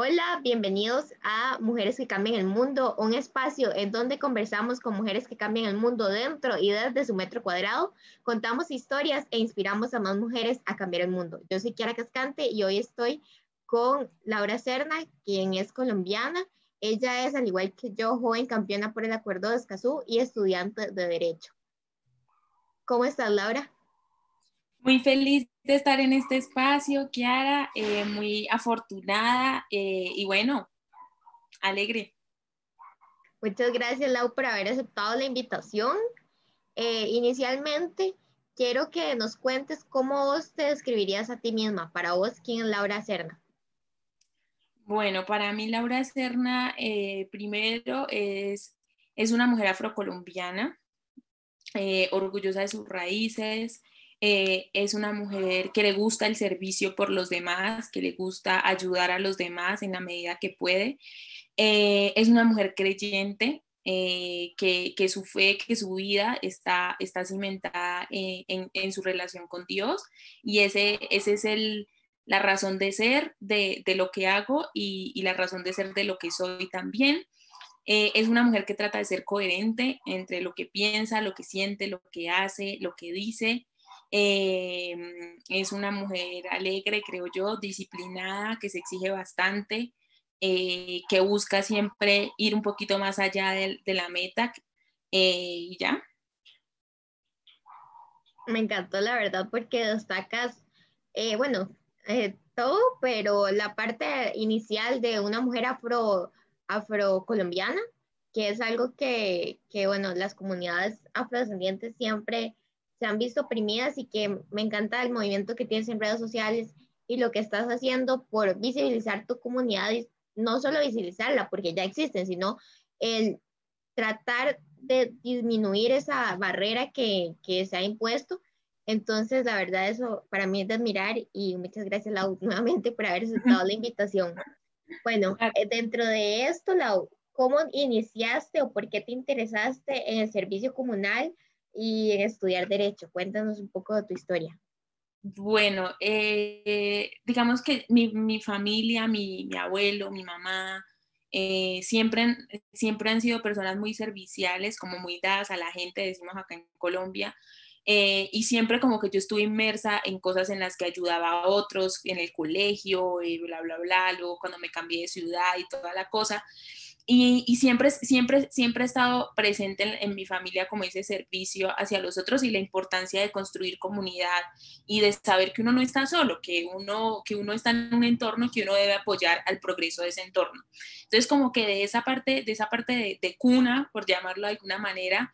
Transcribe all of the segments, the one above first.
Hola, bienvenidos a Mujeres que Cambian el Mundo, un espacio en donde conversamos con mujeres que cambian el mundo dentro y desde su metro cuadrado. Contamos historias e inspiramos a más mujeres a cambiar el mundo. Yo soy Kiara Cascante y hoy estoy con Laura Serna, quien es colombiana. Ella es, al igual que yo, joven campeona por el Acuerdo de Escazú y estudiante de Derecho. ¿Cómo estás, Laura? Muy feliz de estar en este espacio, Kiara, eh, muy afortunada eh, y bueno, alegre. Muchas gracias, Lau, por haber aceptado la invitación. Eh, inicialmente, quiero que nos cuentes cómo vos te describirías a ti misma. Para vos, ¿quién es Laura Serna? Bueno, para mí Laura Serna, primero, es, es una mujer afrocolombiana, orgullosa de sus raíces, eh, es una mujer que le gusta el servicio por los demás, que le gusta ayudar a los demás en la medida que puede. Eh, es una mujer creyente, eh, que, su fe, que su vida está, está cimentada en, su relación con Dios y ese, ese es el, la razón de ser de, lo que hago y, y, la razón de ser de lo que soy también. es una mujer que trata de ser coherente entre lo que piensa, lo que siente, lo que hace, lo que dice. Em, es una mujer alegre, creo yo, disciplinada, que se exige bastante, eh, que busca siempre ir un poquito más allá de, la meta eh, y ya. Me encantó la verdad porque destacas, eh, bueno, todo, pero la parte inicial de una mujer afro, afrocolombiana, que es algo que, que, bueno, las comunidades afrodescendientes siempre se han visto oprimidas y que me encanta el movimiento que tienes en redes sociales y lo que estás haciendo por visibilizar tu comunidad y no solo visibilizarla porque ya existen, sino el tratar de disminuir esa barrera que, que se ha impuesto. Entonces, la verdad, eso para mí es de admirar y muchas gracias, Lau, nuevamente por haber aceptado la invitación. Bueno, eh, dentro de esto, Lau, ¿cómo iniciaste o por qué te interesaste en el servicio comunal? Y en estudiar derecho. Cuéntanos un poco de tu historia. Bueno, eh, digamos que mi, mi familia, mi, mi, abuelo, mi mamá, eh, siempre, siempre han sido personas muy serviciales, como muy dadas a la gente, decimos acá en Colombia. Eh, y siempre como que yo estuve inmersa en cosas en las que ayudaba a otros, en el colegio, y bla, bla, bla, luego cuando me cambié de ciudad y toda la cosa. Y, siempre, siempre, siempre he estado presente en, mi familia como ese servicio hacia los otros y la importancia de construir comunidad y de saber que uno no está solo, que uno, que uno está en un entorno que uno debe apoyar al progreso de ese entorno. Entonces, como que de esa parte, de esa parte de cuna, por llamarlo de alguna manera,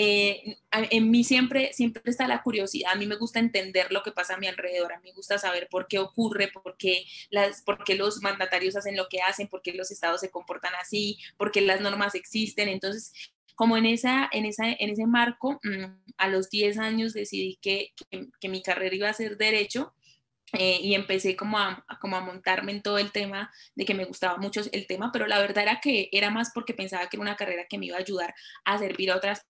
eh, en mí siempre, siempre está la curiosidad, a mí me gusta entender lo que pasa a mi alrededor, a mí me gusta saber por qué ocurre, por qué, las, por qué los mandatarios hacen lo que hacen, por qué los estados se comportan así, por qué las normas existen. Entonces, como en, esa, en, esa, en ese marco, mm, a los 10 años decidí que, que, mi carrera iba a ser derecho. Eh, y empecé como a, como a montarme en todo el tema de que me gustaba mucho el tema, pero la verdad era que era más porque pensaba que era una carrera que me iba a ayudar a servir a otras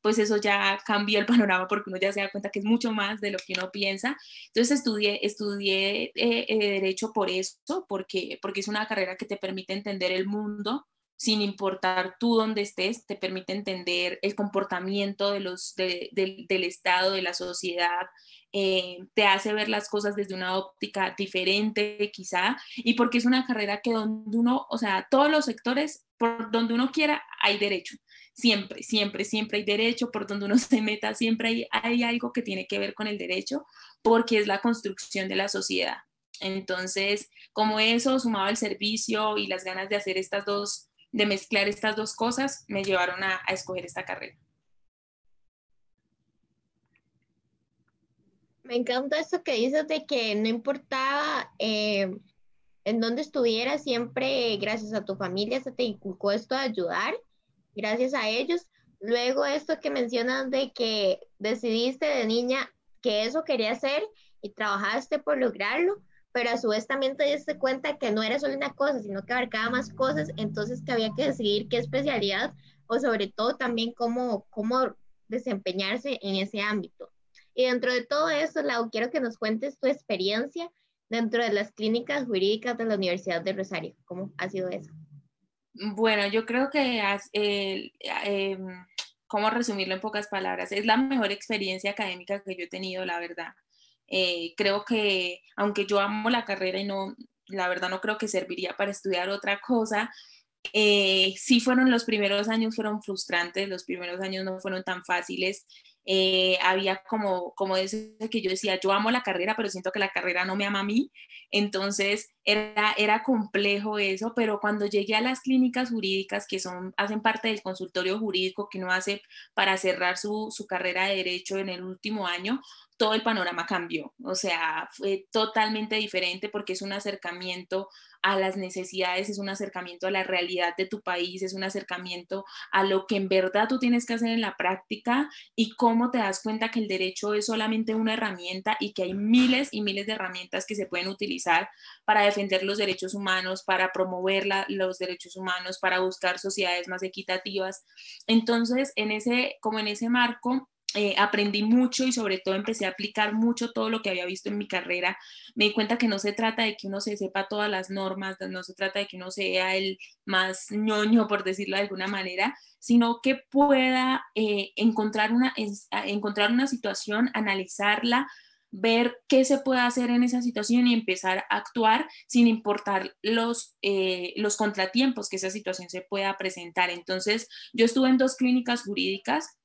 pues eso ya cambió el panorama porque uno ya se da cuenta que es mucho más de lo que uno piensa. Entonces estudié, estudié eh, eh, Derecho por eso, porque, porque es una carrera que te permite entender el mundo sin importar tú dónde estés, te permite entender el comportamiento de los, del Estado, de la sociedad, eh, te hace ver las cosas desde una óptica diferente quizá, y porque es una carrera que donde uno, o sea, todos los sectores, por donde uno quiera, hay derecho siempre, siempre, siempre hay derecho, por donde uno se meta, siempre hay, hay algo que tiene que ver con el derecho, porque es la construcción de la sociedad. Entonces, como eso, sumado el servicio y las ganas de hacer estas dos, de mezclar estas dos cosas, me llevaron a, escoger esta carrera. Me encanta eso que dices de que no importaba eh, en dónde estuvieras, siempre gracias a tu familia se te inculcó esto de ayudar gracias a ellos. Luego esto que mencionas de que decidiste de niña que eso quería hacer y trabajaste por lograrlo, pero a su vez también te diste cuenta que no era solo una cosa, sino que abarcaba más cosas, entonces que había que decidir qué especialidad o sobre todo también cómo, cómo desempeñarse en ese ámbito. Y dentro de todo eso, Lau, quiero que nos cuentes tu experiencia dentro de las clínicas jurídicas de la Universidad de Rosario. ¿Cómo ha sido eso? Bueno, yo creo que, eh, ¿cómo resumirlo en pocas palabras? Es la mejor experiencia académica que yo he tenido, la verdad. Eh, creo que, aunque yo amo la carrera y no, la verdad no creo que serviría para estudiar otra cosa, eh, sí fueron los primeros años, fueron frustrantes, los primeros años no fueron tan fáciles. Eh, había como, como ese que yo decía, yo amo la carrera, pero siento que la carrera no me ama a mí. Entonces era, era complejo eso, pero cuando llegué a las clínicas jurídicas, que son, hacen parte del consultorio jurídico que uno hace para cerrar su, su carrera de derecho en el último año, todo el panorama cambió, o sea, fue totalmente diferente porque es un acercamiento a las necesidades, es un acercamiento a la realidad de tu país, es un acercamiento a lo que en verdad tú tienes que hacer en la práctica y cómo te das cuenta que el derecho es solamente una herramienta y que hay miles y miles de herramientas que se pueden utilizar para defender los derechos humanos, para promover los derechos humanos, para buscar sociedades más equitativas. Entonces, en ese, como en ese marco, eh, aprendí mucho y sobre todo empecé a aplicar mucho todo lo que había visto en mi carrera. Me di cuenta que no se trata de que uno se sepa todas las normas, no se trata de que uno sea el más ñoño, por decirlo de alguna manera, sino que pueda eh, encontrar, una, encontrar una situación, analizarla, ver qué se puede hacer en esa situación y empezar a actuar sin importar los, eh, los contratiempos que esa situación se pueda presentar. Entonces, yo estuve en dos clínicas jurídicas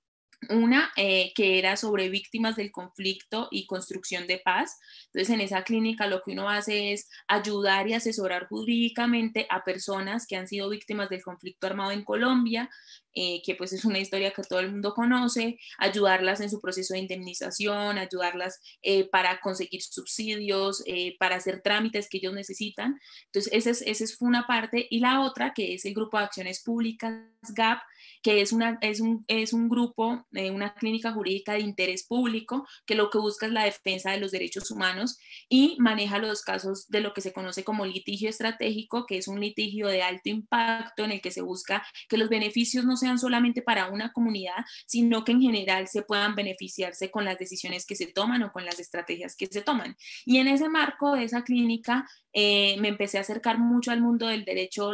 una eh, que era sobre víctimas del conflicto y construcción de paz. Entonces, en esa clínica lo que uno hace es ayudar y asesorar jurídicamente a personas que han sido víctimas del conflicto armado en Colombia, eh, que pues es una historia que todo el mundo conoce, ayudarlas en su proceso de indemnización, ayudarlas eh, para conseguir subsidios, para hacer trámites que ellos necesitan. Entonces, esa es, fue una parte. Y la otra, que es el Grupo de Acciones Públicas, GAP, que es, una, es, un, es un grupo, eh, una clínica jurídica de interés público, que lo que busca es la defensa de los derechos humanos y maneja los casos de lo que se conoce como litigio estratégico, que es un litigio de alto impacto en el que se busca que los beneficios no sean solamente para una comunidad, sino que en general se puedan beneficiarse con las decisiones que se toman o con las estrategias que se toman. Y en ese marco de esa clínica eh, me empecé a acercar mucho al mundo del derecho,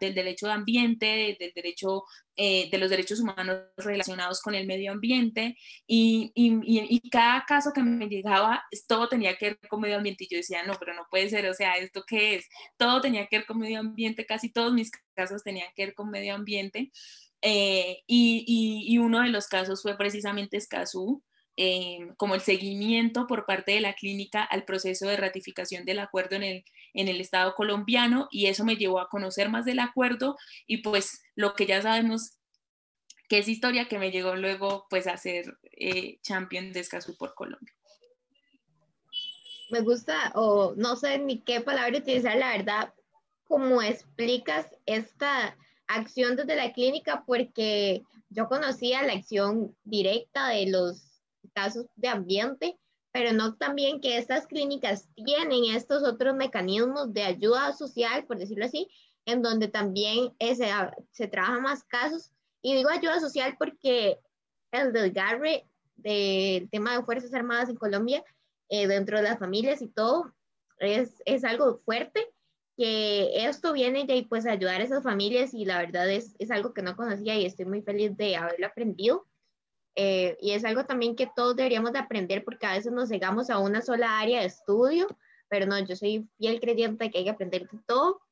del derecho de ambiente, del derecho eh, de los derechos humanos relacionados con el medio ambiente y, y, y, cada caso que me llegaba, todo tenía que ver con medio ambiente y yo decía, no, pero no puede ser, o sea, ¿esto qué es? Todo tenía que ver con medio ambiente, casi todos mis casos tenían que ver con medio ambiente. Eh, y, uno de los casos fue precisamente Escazú, Em, como el seguimiento por parte de la clínica al proceso de ratificación del acuerdo en el, en el Estado colombiano y eso me llevó a conocer más del acuerdo y pues lo que ya sabemos que es historia que me llegó luego pues a ser eh, champion de Escazú por Colombia. Me gusta, o no sé ni qué palabra utilizar, la verdad, cómo explicas esta acción desde la clínica, porque yo conocía la acción directa de los casos de ambiente, pero no también que estas clínicas tienen estos otros mecanismos de ayuda social, por decirlo así, en donde también se, se trabaja más casos. Y digo ayuda social porque el desgarre del tema de Fuerzas Armadas en Colombia, eh, dentro de las familias y todo, es, es algo fuerte que esto viene de pues ayudar a esas familias y la verdad es, es algo que no conocía y estoy muy feliz de haberlo aprendido. Eh, y es algo también que todos deberíamos de aprender porque a veces nos llegamos a una sola área de estudio, pero no, yo soy fiel creyente de que hay que aprender de todo.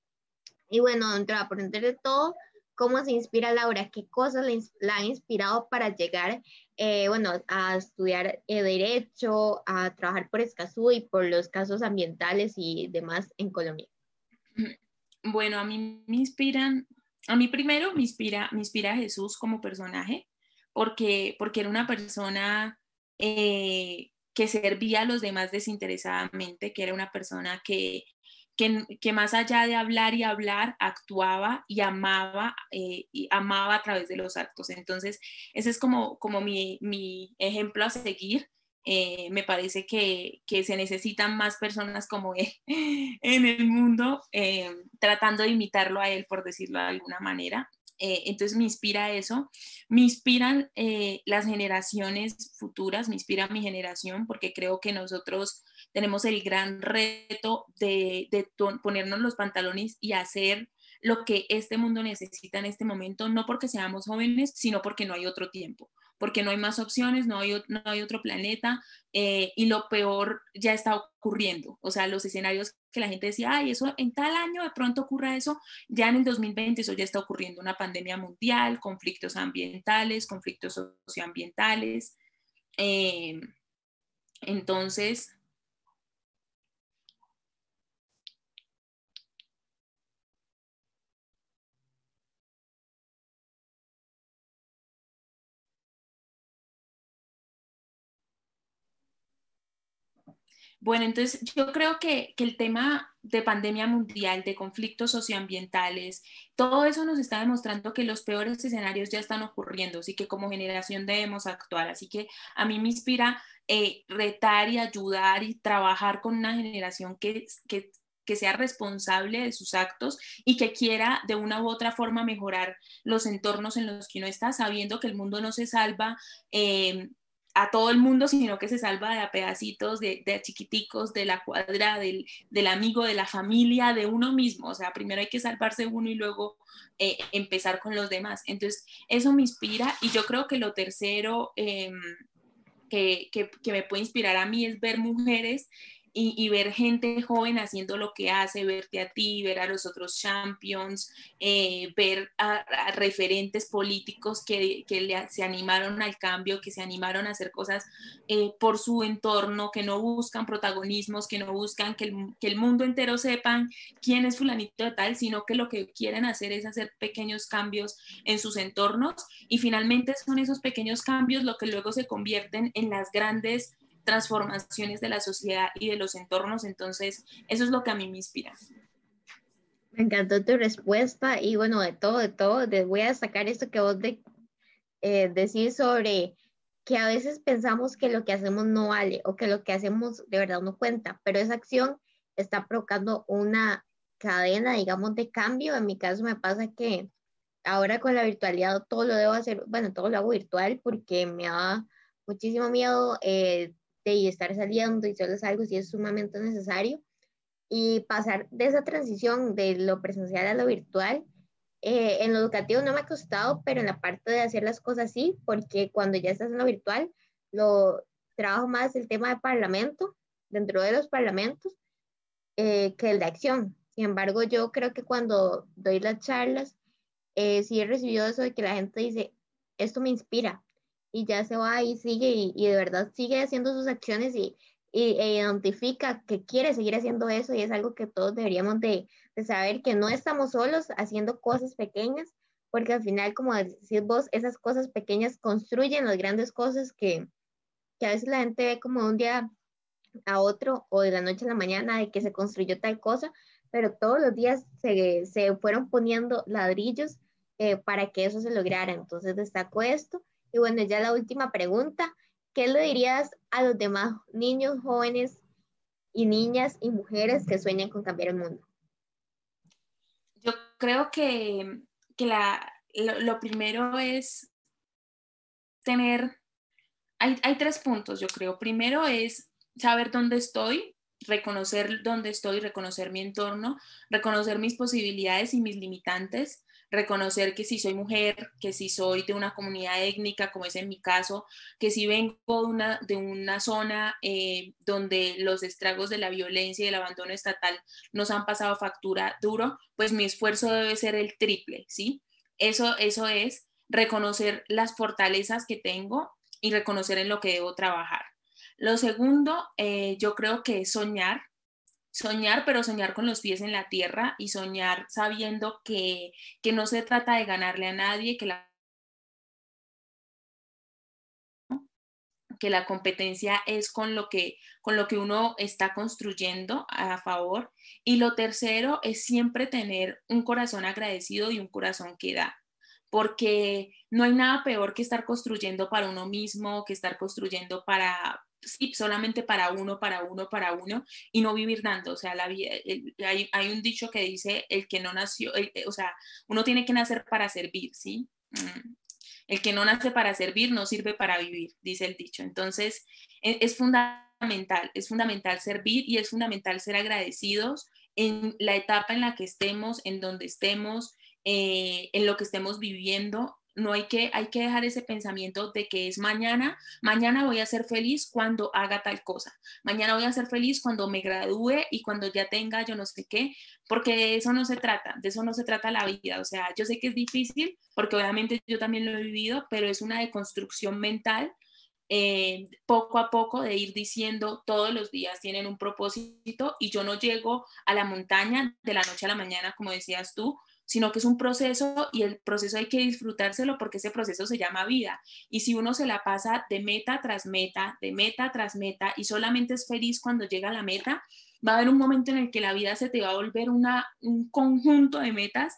Y bueno, dentro de aprender de todo, ¿cómo se inspira Laura? ¿Qué cosas la, han inspirado para llegar, eh, bueno, a estudiar eh, derecho, a trabajar por Escazú y por los casos ambientales y demás en Colombia? Bueno, a mí me inspiran, a mí primero me inspira, me inspira Jesús como personaje porque, porque era una persona eh, que servía a los demás desinteresadamente, que era una persona que, que, más allá de hablar y hablar, actuaba y amaba, eh, y amaba a través de los actos. Entonces, ese es como, como mi, mi ejemplo a seguir. Eh, me parece que, que, se necesitan más personas como él en el mundo, tratando de imitarlo a él, por decirlo de alguna manera. Eh, entonces me inspira eso, me inspiran eh, las generaciones futuras, me inspira mi generación porque creo que nosotros tenemos el gran reto de ponernos los pantalones y hacer lo que este mundo necesita en este momento, no porque seamos jóvenes, sino porque no hay otro tiempo porque no hay más opciones, no hay, no hay otro planeta eh, y lo peor ya está ocurriendo. O sea, los escenarios que la gente decía, ay, eso en tal año de pronto ocurra eso, ya en el 2020 eso ya está ocurriendo, una pandemia mundial, conflictos ambientales, conflictos socioambientales. Eh, entonces, Bueno, entonces yo creo que, el tema de pandemia mundial, de conflictos socioambientales, todo eso nos está demostrando que los peores escenarios ya están ocurriendo, así que como generación debemos actuar. Así que a mí me inspira eh, retar y ayudar y trabajar con una generación que, que, sea responsable de sus actos y que quiera de una u otra forma mejorar los entornos en los que uno está, sabiendo que el mundo no se salva eh, a todo el mundo, sino que se salva de a pedacitos, de, de chiquiticos, de la cuadra, del, amigo, de la familia, de uno mismo. O sea, primero hay que salvarse uno y luego eh, empezar con los demás. Entonces, eso me inspira y yo creo que lo tercero em, que, que, me puede inspirar a mí es ver mujeres y, ver gente joven haciendo lo que hace, verte a ti, ver a los otros champions, eh, ver a, referentes políticos que, que se animaron al cambio, que se animaron a hacer cosas eh, por su entorno, que no buscan protagonismos, que no buscan que el, que el mundo entero sepan quién es fulanito de tal, sino que lo que quieren hacer es hacer pequeños cambios en sus entornos y finalmente son esos pequeños cambios lo que luego se convierten en las grandes transformaciones de la sociedad y de los entornos. Entonces, eso es lo que a mí me inspira. Me encantó tu respuesta y bueno, de todo, de todo, te voy a destacar esto que vos de, eh, decís sobre que a veces pensamos que lo que hacemos no vale o que lo que hacemos de verdad no cuenta, pero esa acción está provocando una cadena, digamos, de cambio. En mi caso me pasa que ahora con la virtualidad todo lo debo hacer, bueno, todo lo hago virtual porque me da muchísimo miedo eh, y estar saliendo y solo algo si es sumamente necesario. Y pasar de esa transición de lo presencial a lo virtual, eh, en lo educativo no me ha costado, pero en la parte de hacer las cosas sí, porque cuando ya estás en lo virtual, lo trabajo más el tema de parlamento, dentro de los parlamentos, eh, que el de acción. Sin embargo, yo creo que cuando doy las charlas, eh, sí he recibido eso de que la gente dice, esto me inspira, y ya se va y sigue y, de verdad sigue haciendo sus acciones y, y e identifica que quiere seguir haciendo eso y es algo que todos deberíamos de, de, saber que no estamos solos haciendo cosas pequeñas, porque al final, como decís vos, esas cosas pequeñas construyen las grandes cosas que, que a veces la gente ve como de un día a otro o de la noche a la mañana de que se construyó tal cosa, pero todos los días se, se fueron poniendo ladrillos eh, para que eso se lograra. Entonces destaco esto y bueno, ya la última pregunta, ¿qué le dirías a los demás niños, jóvenes y niñas y mujeres que sueñan con cambiar el mundo? Yo creo que, que la, lo, primero es tener, hay, hay tres puntos, yo creo. Primero es saber dónde estoy, reconocer dónde estoy, reconocer mi entorno, reconocer mis posibilidades y mis limitantes, reconocer que si soy mujer, que si soy de una comunidad étnica, como es en mi caso, que si vengo de una, de una zona eh, donde los estragos de la violencia y el abandono estatal nos han pasado factura duro, pues mi esfuerzo debe ser el triple, ¿sí? Eso, eso es reconocer las fortalezas que tengo y reconocer en lo que debo trabajar. Lo segundo, eh, yo creo que es soñar, soñar, pero soñar con los pies en la tierra y soñar sabiendo que, que no se trata de ganarle a nadie, que la que la competencia es con lo que con lo que uno está construyendo a favor. Y lo tercero es siempre tener un corazón agradecido y un corazón que da porque no hay nada peor que estar construyendo para uno mismo, que estar construyendo para, sí, solamente para uno, para uno, para uno, y no vivir dando. O sea, la vida, hay, hay, un dicho que dice, el que no nació, o sea, uno tiene que nacer para servir, ¿sí? Mm. El que no nace para servir no sirve para vivir, dice el dicho. Entonces, e, es, fundamental, es fundamental servir y es fundamental ser agradecidos en la etapa en la que estemos, en donde estemos, eh, en lo que estemos viviendo no hay que, hay que dejar ese pensamiento de que es mañana, mañana voy a ser feliz cuando haga tal cosa, mañana voy a ser feliz cuando me gradúe y cuando ya tenga yo no sé qué, porque de eso no se trata, de eso no se trata la vida, o sea, yo sé que es difícil, porque obviamente yo también lo he vivido, pero es una deconstrucción mental. Eh, poco a poco de ir diciendo todos los días tienen un propósito y yo no llego a la montaña de la noche a la mañana, como decías tú, sino que es un proceso y el proceso hay que disfrutárselo porque ese proceso se llama vida. Y si uno se la pasa de meta tras meta, de meta tras meta y solamente es feliz cuando llega a la meta, va a haber un momento en el que la vida se te va a volver una, un conjunto de metas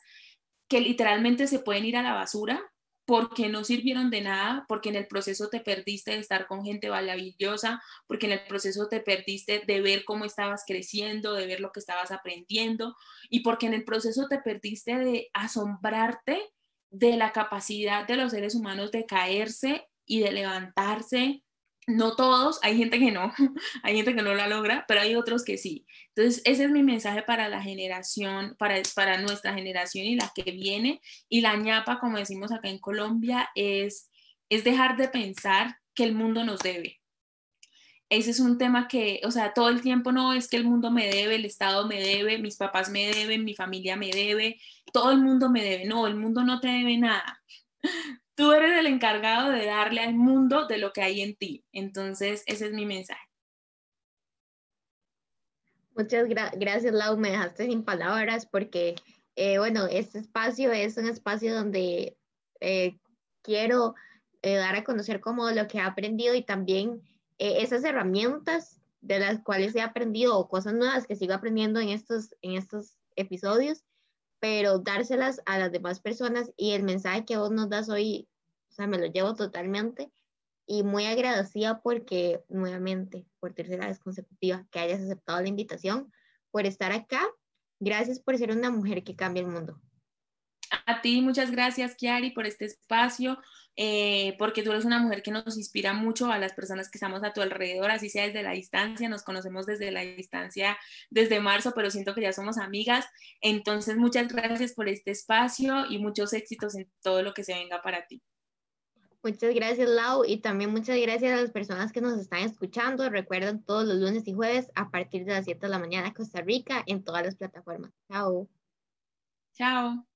que literalmente se pueden ir a la basura porque no sirvieron de nada, porque en el proceso te perdiste de estar con gente maravillosa, porque en el proceso te perdiste de ver cómo estabas creciendo, de ver lo que estabas aprendiendo, y porque en el proceso te perdiste de asombrarte de la capacidad de los seres humanos de caerse y de levantarse no todos, hay gente que no, hay gente que no la logra, pero hay otros que sí. Entonces, ese es mi mensaje para la generación, para, nuestra generación y la que viene. Y la ñapa, como decimos acá en Colombia, es, es dejar de pensar que el mundo nos debe. Ese es un tema que, o sea, todo el tiempo no es que el mundo me debe, el Estado me debe, mis papás me deben, mi familia me debe, todo el mundo me debe. No, el mundo no te debe nada tú eres el encargado de darle al mundo de lo que hay en ti. Entonces, ese es mi mensaje. Muchas gracias, Lau. Me dejaste sin palabras porque, eh, bueno, este espacio es un espacio donde eh, quiero eh, dar a conocer como lo que he aprendido y también esas herramientas de las cuales he aprendido o cosas nuevas que sigo aprendiendo en estos, en estos episodios, pero dárselas a las demás personas y el mensaje que vos nos das hoy sea, me lo llevo totalmente y muy agradecida porque nuevamente, por tercera vez consecutiva, que hayas aceptado la invitación, por estar acá. Gracias por ser una mujer que cambia el mundo. A ti, muchas gracias, Kiari, por este espacio, eh, porque tú eres una mujer que nos inspira mucho a las personas que estamos a tu alrededor, así sea desde la distancia, nos conocemos desde la distancia desde marzo, pero siento que ya somos amigas. Entonces, muchas gracias por este espacio y muchos éxitos en todo lo que se venga para ti. Muchas gracias, Lau, y también muchas gracias a las personas que nos están escuchando. Recuerden todos los lunes y jueves a partir de las 7 de la mañana Costa Rica en todas las plataformas. Chao. Chao.